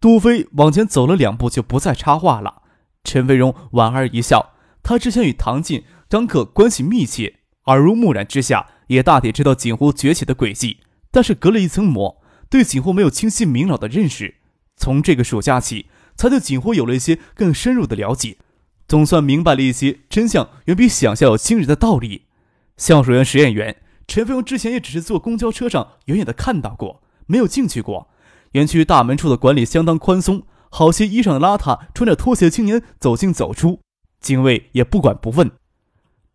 杜飞往前走了两步，就不再插话了。陈飞荣莞尔一笑，他之前与唐晋、张克关系密切，耳濡目染之下，也大体知道锦湖崛起的轨迹，但是隔了一层膜，对锦湖没有清晰明了的认识。从这个暑假起，才对锦湖有了一些更深入的了解，总算明白了一些真相，远比想象要惊人的道理。橡树园实验园，陈飞荣之前也只是坐公交车上远远的看到过，没有进去过。园区大门处的管理相当宽松，好些衣裳邋遢、穿着拖鞋的青年走进走出，警卫也不管不问。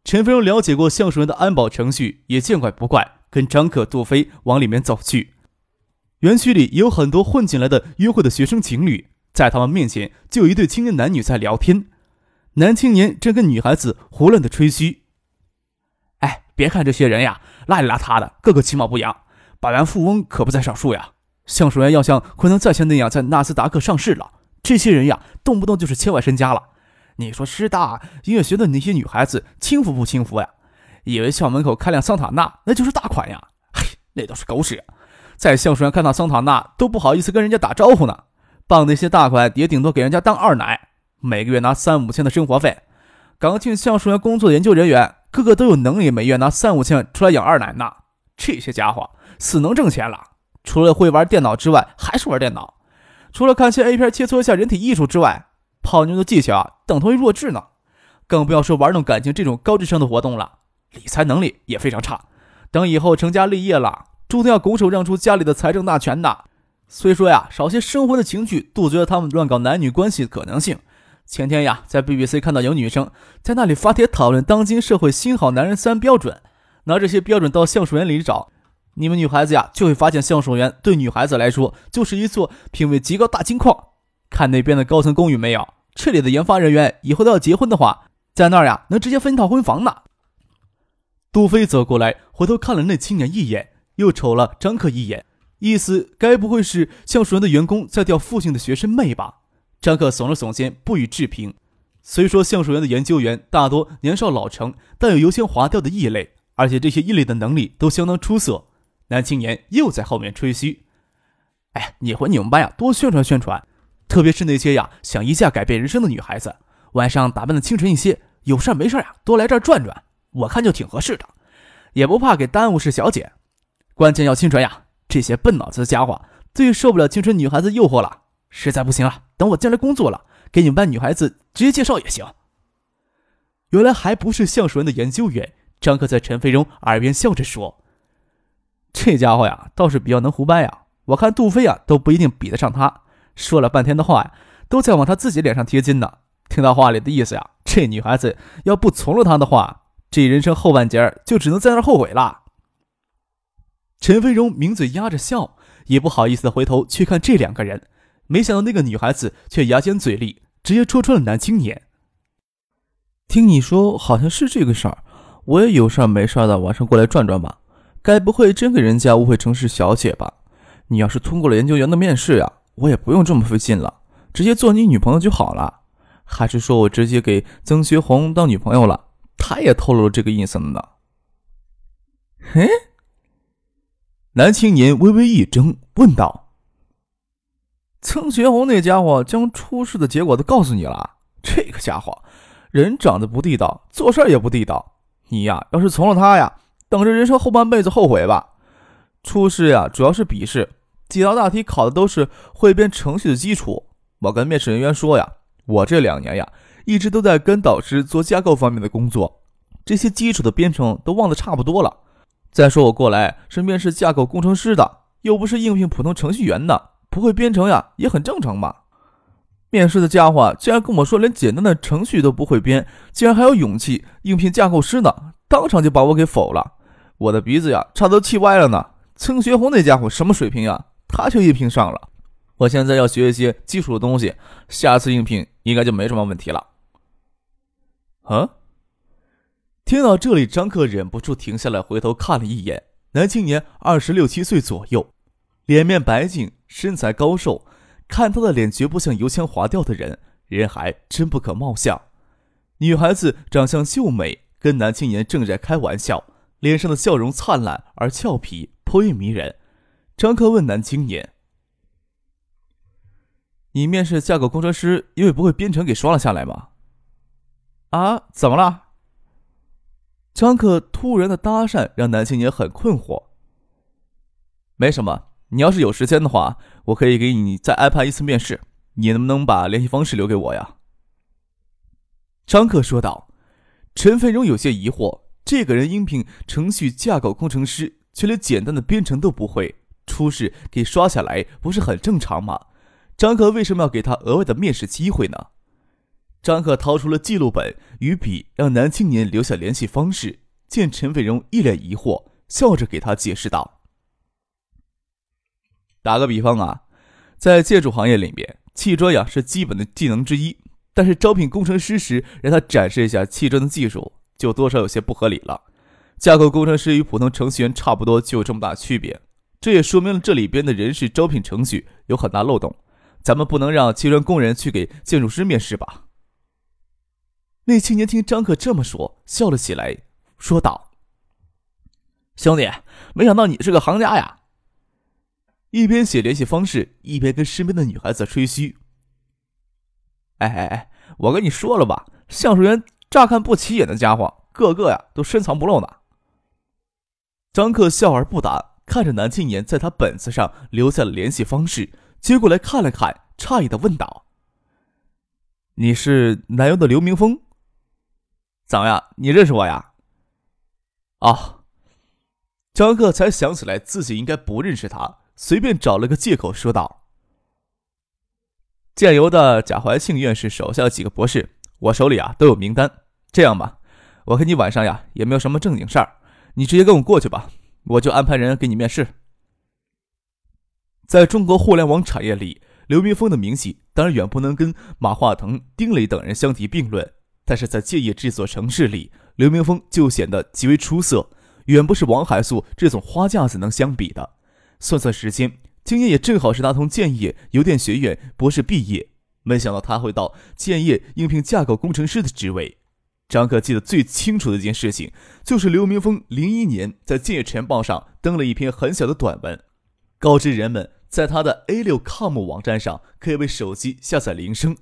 陈飞荣了解过橡树园的安保程序，也见怪不怪，跟张可、杜飞往里面走去。园区里有很多混进来的约会的学生情侣，在他们面前就有一对青年男女在聊天，男青年正跟女孩子胡乱的吹嘘。哎，别看这些人呀，邋里邋遢的，个个其貌不扬，百万富翁可不在少数呀。橡树园要像昆仑在线那样在纳斯达克上市了，这些人呀，动不动就是千万身家了。你说师大音乐学院的那些女孩子轻浮不轻浮呀？以为校门口开辆桑塔纳那就是大款呀？嘿，那都是狗屎！在橡树园看到桑塔纳都不好意思跟人家打招呼呢。傍那些大款也顶多给人家当二奶，每个月拿三五千的生活费。刚进橡树园工作的研究人员，个个都有能力每月拿三五千出来养二奶呢。这些家伙死能挣钱了。除了会玩电脑之外，还是玩电脑；除了看些 A 片切磋一下人体艺术之外，泡妞的技巧啊，等同于弱智呢。更不要说玩弄感情这种高智商的活动了，理财能力也非常差。等以后成家立业了，注定要拱手让出家里的财政大权的。虽说呀，少些生活的情趣，杜绝了他们乱搞男女关系的可能性。前天呀，在 BBC 看到有女生在那里发帖讨论当今社会新好男人三标准，拿这些标准到橡树园里找。你们女孩子呀，就会发现橡树园对女孩子来说就是一座品位极高大金矿。看那边的高层公寓没有？这里的研发人员以后都要结婚的话，在那儿呀能直接分一套婚房呢。杜飞走过来，回头看了那青年一眼，又瞅了张克一眼，意思该不会是橡树园的员工在钓附近的学生妹吧？张克耸了耸肩，不予置评。虽说橡树园的研究员大多年少老成，但有油腔滑调的异类，而且这些异类的能力都相当出色。男青年又在后面吹嘘：“哎，你回你们班呀，多宣传宣传，特别是那些呀想一下改变人生的女孩子，晚上打扮的清纯一些，有事没事呀，多来这儿转转，我看就挺合适的，也不怕给耽误是小姐。关键要清纯呀，这些笨脑子的家伙最受不了清纯女孩子诱惑了。实在不行了，等我进来工作了，给你们班女孩子直接介绍也行。”原来还不是橡树人的研究员，张克在陈飞荣耳边笑着说。这家伙呀，倒是比较能胡掰呀！我看杜飞呀，都不一定比得上他。说了半天的话呀，都在往他自己脸上贴金呢。听到话里的意思呀，这女孩子要不从了他的话，这人生后半截儿就只能在那后悔了。陈飞荣抿嘴压着笑，也不好意思的回头去看这两个人。没想到那个女孩子却牙尖嘴利，直接戳穿了男青年。听你说，好像是这个事儿。我也有事儿没事儿的晚上过来转转吧。该不会真给人家误会成是小姐吧？你要是通过了研究员的面试呀，我也不用这么费劲了，直接做你女朋友就好了。还是说我直接给曾学红当女朋友了？他也透露了这个意思呢。嘿，男青年微微一怔，问道：“曾学红那家伙将出事的结果都告诉你了？这个家伙，人长得不地道，做事也不地道。你呀，要是从了他呀。”等着人生后半辈子后悔吧。初试呀，主要是笔试，几道大题考的都是汇编程序的基础。我跟面试人员说呀，我这两年呀，一直都在跟导师做架构方面的工作，这些基础的编程都忘得差不多了。再说我过来是面试架构工程师的，又不是应聘普通程序员的，不会编程呀，也很正常嘛。面试的家伙竟然跟我说连简单的程序都不会编，竟然还有勇气应聘架构师呢，当场就把我给否了。我的鼻子呀，差都气歪了呢。曾学红那家伙什么水平呀？他就应聘上了。我现在要学一些基础的东西，下次应聘应该就没什么问题了。啊！听到这里，张克忍不住停下来，回头看了一眼。男青年二十六七岁左右，脸面白净，身材高瘦，看他的脸绝不像油腔滑调的人，人还真不可貌相。女孩子长相秀美，跟男青年正在开玩笑，脸上的笑容灿烂而俏皮，颇为迷人。张克问男青年：“你面试架构工程师，因为不会编程给刷了下来吗？”啊，怎么了？张克突然的搭讪让男青年很困惑。没什么，你要是有时间的话，我可以给你再安排一次面试。你能不能把联系方式留给我呀？张克说道。陈飞荣有些疑惑，这个人应聘程序架构工程师，却连简单的编程都不会，初试给刷下来不是很正常吗？张克为什么要给他额外的面试机会呢？张克掏出了记录本与笔，让男青年留下联系方式。见陈飞荣一脸疑惑，笑着给他解释道：“打个比方啊，在建筑行业里面，砌砖呀是基本的技能之一。但是招聘工程师时，让他展示一下砌砖的技术，就多少有些不合理了。架构工程师与普通程序员差不多，就有这么大区别。这也说明了这里边的人事招聘程序有很大漏洞。咱们不能让砌砖工人去给建筑师面试吧？”那青年听张克这么说，笑了起来，说道：“兄弟，没想到你是个行家呀！”一边写联系方式，一边跟身边的女孩子吹嘘：“哎哎哎，我跟你说了吧，橡树园乍看不起眼的家伙，个个呀都深藏不露呢。”张克笑而不答，看着男青年在他本子上留下了联系方式，接过来看了看，诧异的问道：“你是南邮的刘明峰？”怎么样？你认识我呀？啊！张克才想起来自己应该不认识他，随便找了个借口说道：“建邮的贾怀庆院士手下几个博士，我手里啊都有名单。这样吧，我看你晚上呀也没有什么正经事儿，你直接跟我过去吧，我就安排人给你面试。”在中国互联网产业里，刘明峰的名气当然远不能跟马化腾、丁磊等人相提并论。但是在建业这座城市里，刘明峰就显得极为出色，远不是王海素这种花架子能相比的。算算时间，今年也正好是他从建业邮电学院博士毕业。没想到他会到建业应聘架构工程师的职位。张可记得最清楚的一件事情，就是刘明峰零一年在建业晨报上登了一篇很小的短文，告知人们在他的 A 六 com 网站上可以为手机下载铃声。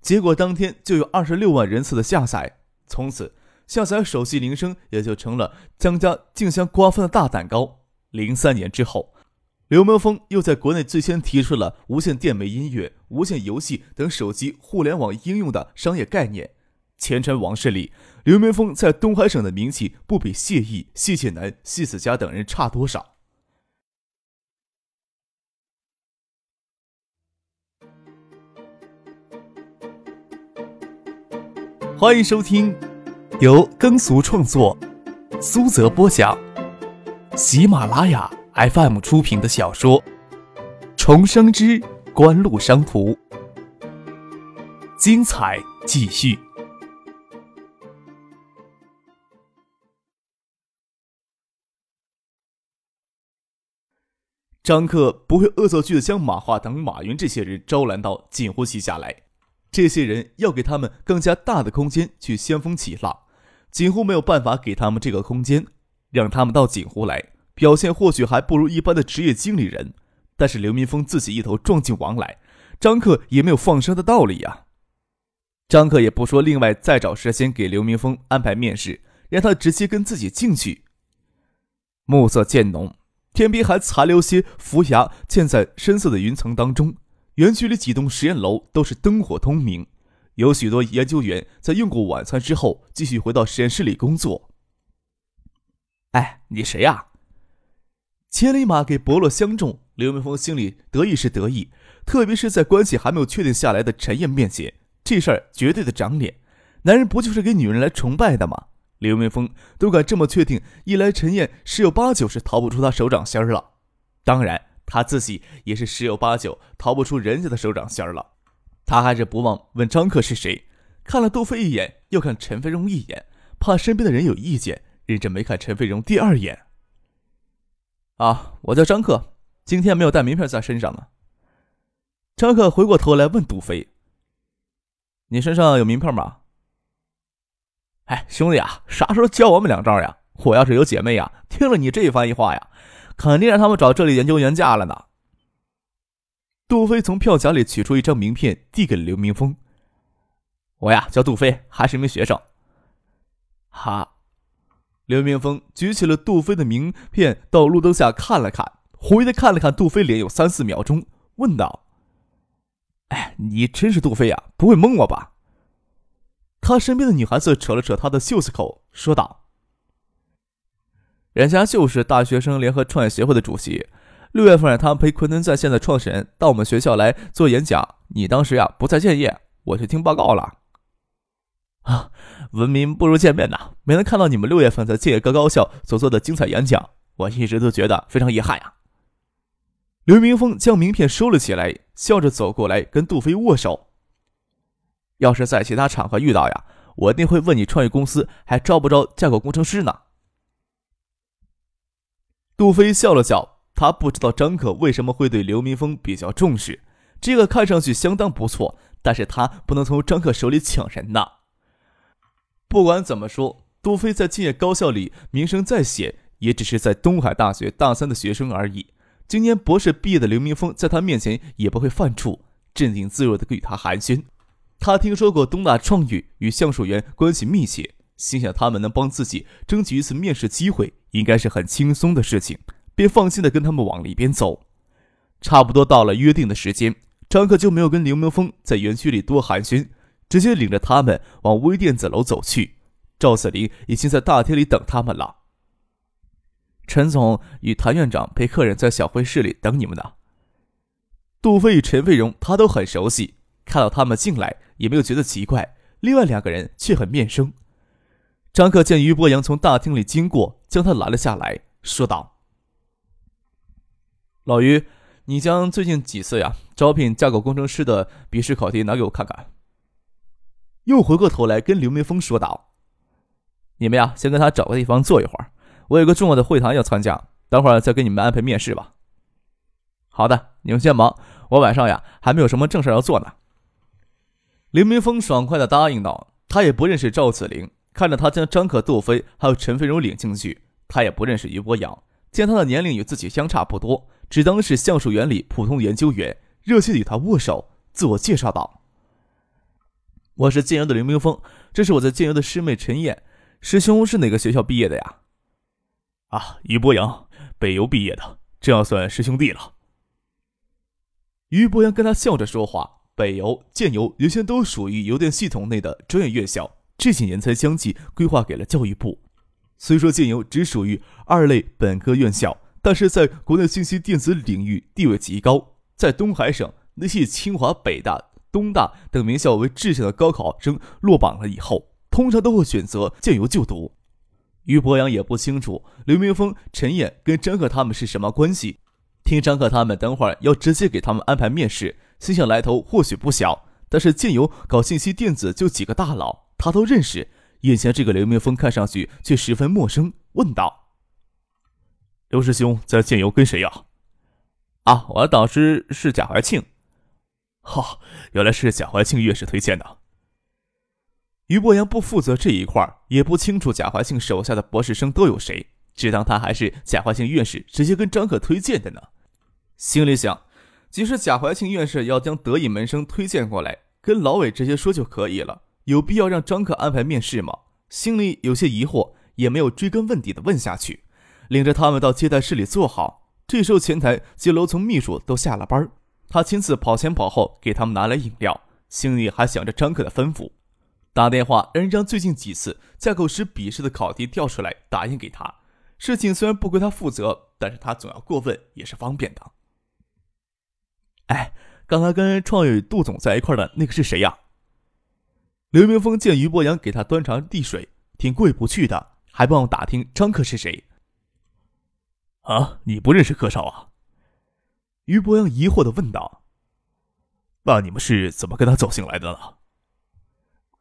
结果当天就有二十六万人次的下载，从此下载手机铃声也就成了江家竞相瓜分的大蛋糕。零三年之后，刘明峰又在国内最先提出了无线电媒音乐、无线游戏等手机互联网应用的商业概念。前尘往事里，刘明峰在东海省的名气不比谢毅、谢剑南、谢子佳等人差多少。欢迎收听由耕俗创作、苏泽播讲、喜马拉雅 FM 出品的小说《重生之官路商途》，精彩继续。张克不会恶作剧的将马化腾、马云这些人招揽到锦湖旗下来。这些人要给他们更加大的空间去掀风起浪，锦湖没有办法给他们这个空间，让他们到锦湖来表现，或许还不如一般的职业经理人。但是刘明峰自己一头撞进网来，张克也没有放生的道理呀。张克也不说另外再找时间给刘明峰安排面试，让他直接跟自己进去。暮色渐浓，天边还残留些浮霞，嵌在深色的云层当中。园区里几栋实验楼都是灯火通明，有许多研究员在用过晚餐之后继续回到实验室里工作。哎，你谁呀？千里马给伯乐相中，刘明峰心里得意是得意，特别是在关系还没有确定下来的陈燕面前，这事儿绝对的长脸。男人不就是给女人来崇拜的吗？刘明峰都敢这么确定，一来陈燕十有八九是逃不出他手掌心了。当然。他自己也是十有八九逃不出人家的手掌心了。他还是不忘问张克是谁，看了杜飞一眼，又看陈飞荣一眼，怕身边的人有意见，认真没看陈飞荣第二眼。啊，我叫张克，今天没有带名片在身上呢。张克回过头来问杜飞：“你身上有名片吗？”哎，兄弟啊，啥时候教我们两招呀？我要是有姐妹呀，听了你这番话呀，肯定让他们找这里研究员嫁了呢。杜飞从票夹里取出一张名片，递给刘明峰：“我呀，叫杜飞，还是一名学生。”哈，刘明峰举起了杜飞的名片，到路灯下看了看，狐疑的看了看杜飞脸，有三四秒钟，问道：“哎，你真是杜飞呀？不会蒙我吧？”他身边的女孩子扯了扯他的袖子口，说道：“人家就是大学生联合创业协会的主席。六月份，他陪昆仑在线的创始人到我们学校来做演讲。你当时呀不在建业，我去听报告了。啊，闻名不如见面呐！没能看到你们六月份在建业各高校所做的精彩演讲，我一直都觉得非常遗憾呀。”刘明峰将名片收了起来，笑着走过来跟杜飞握手。要是在其他场合遇到呀，我一定会问你创业公司还招不招架构工程师呢？杜飞笑了笑，他不知道张可为什么会对刘明峰比较重视。这个看上去相当不错，但是他不能从张可手里抢人呐。不管怎么说，杜飞在建业高校里名声再显，也只是在东海大学大三的学生而已。今年博士毕业的刘明峰在他面前也不会犯怵，镇定自若的与他寒暄。他听说过东大创宇与橡树园关系密切，心想他们能帮自己争取一次面试机会，应该是很轻松的事情，便放心的跟他们往里边走。差不多到了约定的时间，张克就没有跟刘明峰在园区里多寒暄，直接领着他们往微电子楼走去。赵子林已经在大厅里等他们了。陈总与谭院长陪客人在小会室里等你们呢。杜飞与陈飞荣他都很熟悉，看到他们进来。也没有觉得奇怪，另外两个人却很面生。张克见于博阳从大厅里经过，将他拦了下来，说道：“老于，你将最近几次呀招聘架构工程师的笔试考题拿给我看看。”又回过头来跟刘明峰说道：“你们呀，先跟他找个地方坐一会儿，我有个重要的会谈要参加，等会儿再给你们安排面试吧。”“好的，你们先忙，我晚上呀还没有什么正事要做呢。”刘明峰爽快地答应道：“他也不认识赵子玲，看着他将张可、杜飞还有陈飞荣领进去，他也不认识于博洋。见他的年龄与自己相差不多，只当是橡树园里普通研究员，热切与他握手，自我介绍道：‘我是建游的林明峰，这是我在建游的师妹陈燕。师兄是哪个学校毕业的呀？’啊，于博洋，北邮毕业的，这样算师兄弟了。”于博洋跟他笑着说话。北邮、建邮原先都属于邮电系统内的专业院校，这几年才相继规划给了教育部。虽说建邮只属于二类本科院校，但是在国内信息电子领域地位极高。在东海省，那些清华、北大、东大等名校为志向的高考生落榜了以后，通常都会选择建邮就读。于博阳也不清楚刘明峰、陈燕跟张克他们是什么关系，听张克他们等会儿要直接给他们安排面试。心想来头或许不小，但是建邮搞信息电子就几个大佬，他都认识。眼前这个刘明峰看上去却十分陌生，问道：“刘师兄在建邮跟谁呀？”“啊，我的导师是贾怀庆。”“哈，原来是贾怀庆院士推荐的。”于博阳不负责这一块，也不清楚贾怀庆手下的博士生都有谁，只当他还是贾怀庆院士直接跟张可推荐的呢，心里想。即使贾怀庆院士要将得意门生推荐过来，跟老韦直接说就可以了，有必要让张克安排面试吗？心里有些疑惑，也没有追根问底的问下去，领着他们到接待室里坐好。这时候前台及楼层秘书都下了班，他亲自跑前跑后给他们拿来饮料，心里还想着张克的吩咐，打电话让人将最近几次架构师笔试的考题调出来打印给他。事情虽然不归他负责，但是他总要过问也是方便的。哎，刚才跟创宇杜总在一块的那个是谁呀？刘明峰见于博阳给他端茶递水，挺过意不去的，还帮我打听张克是谁。啊，你不认识柯少啊？于博阳疑惑的问道：“那你们是怎么跟他走进来的呢？”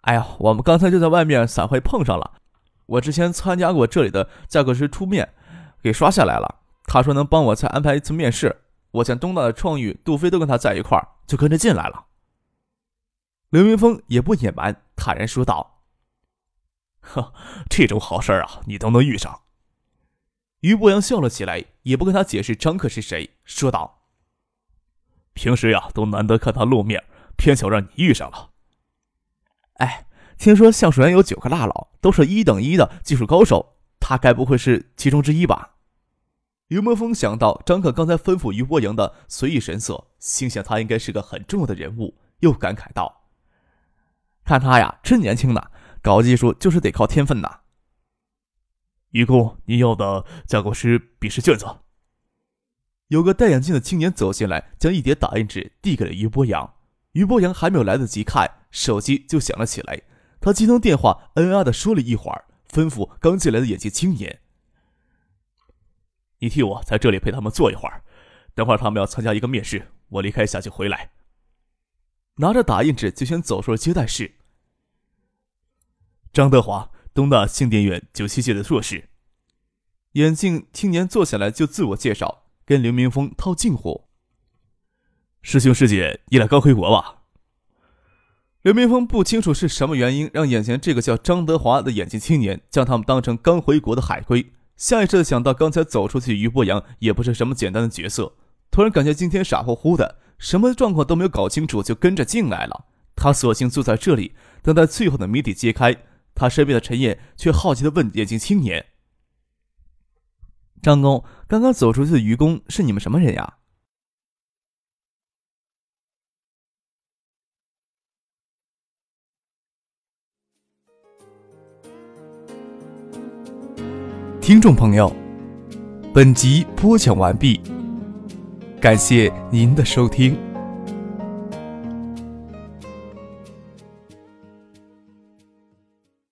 哎呀，我们刚才就在外面散会碰上了。我之前参加过这里的价格师出面，给刷下来了。他说能帮我再安排一次面试。我见东大的创宇、杜飞都跟他在一块儿，就跟着进来了。刘云峰也不隐瞒，坦然说道：“呵，这种好事啊，你都能遇上。”于博阳笑了起来，也不跟他解释张克是谁，说道：“平时呀，都难得看他露面，偏巧让你遇上了。”哎，听说橡树园有九个大佬，都是一等一的技术高手，他该不会是其中之一吧？于墨峰想到张可刚才吩咐于波阳的随意神色，心想他应该是个很重要的人物，又感慨道：“看他呀，真年轻呢，搞技术就是得靠天分呐。”于公，你要的架构师笔试卷子。有个戴眼镜的青年走进来，将一叠打印纸递给了于波阳。于波阳还没有来得及看，手机就响了起来。他接通电话，嗯啊的说了一会儿，吩咐刚进来的眼镜青年：“你替我在这里陪他们坐一会儿，等会儿他们要参加一个面试，我离开一下就回来。”拿着打印纸就先走出了接待室。张德华。东大信电院九七届的硕士，眼镜青年坐下来就自我介绍，跟刘明峰套近乎。师兄师姐，你俩刚回国吧？刘明峰不清楚是什么原因让眼前这个叫张德华的眼镜青年将他们当成刚回国的海归，下意识的想到刚才走出去于博阳也不是什么简单的角色，突然感觉今天傻乎乎的，什么状况都没有搞清楚就跟着进来了。他索性坐在这里，等待最后的谜底揭开。他身边的陈燕却好奇的问眼镜青年：“张工，刚刚走出去的愚公是你们什么人呀？”听众朋友，本集播讲完毕，感谢您的收听。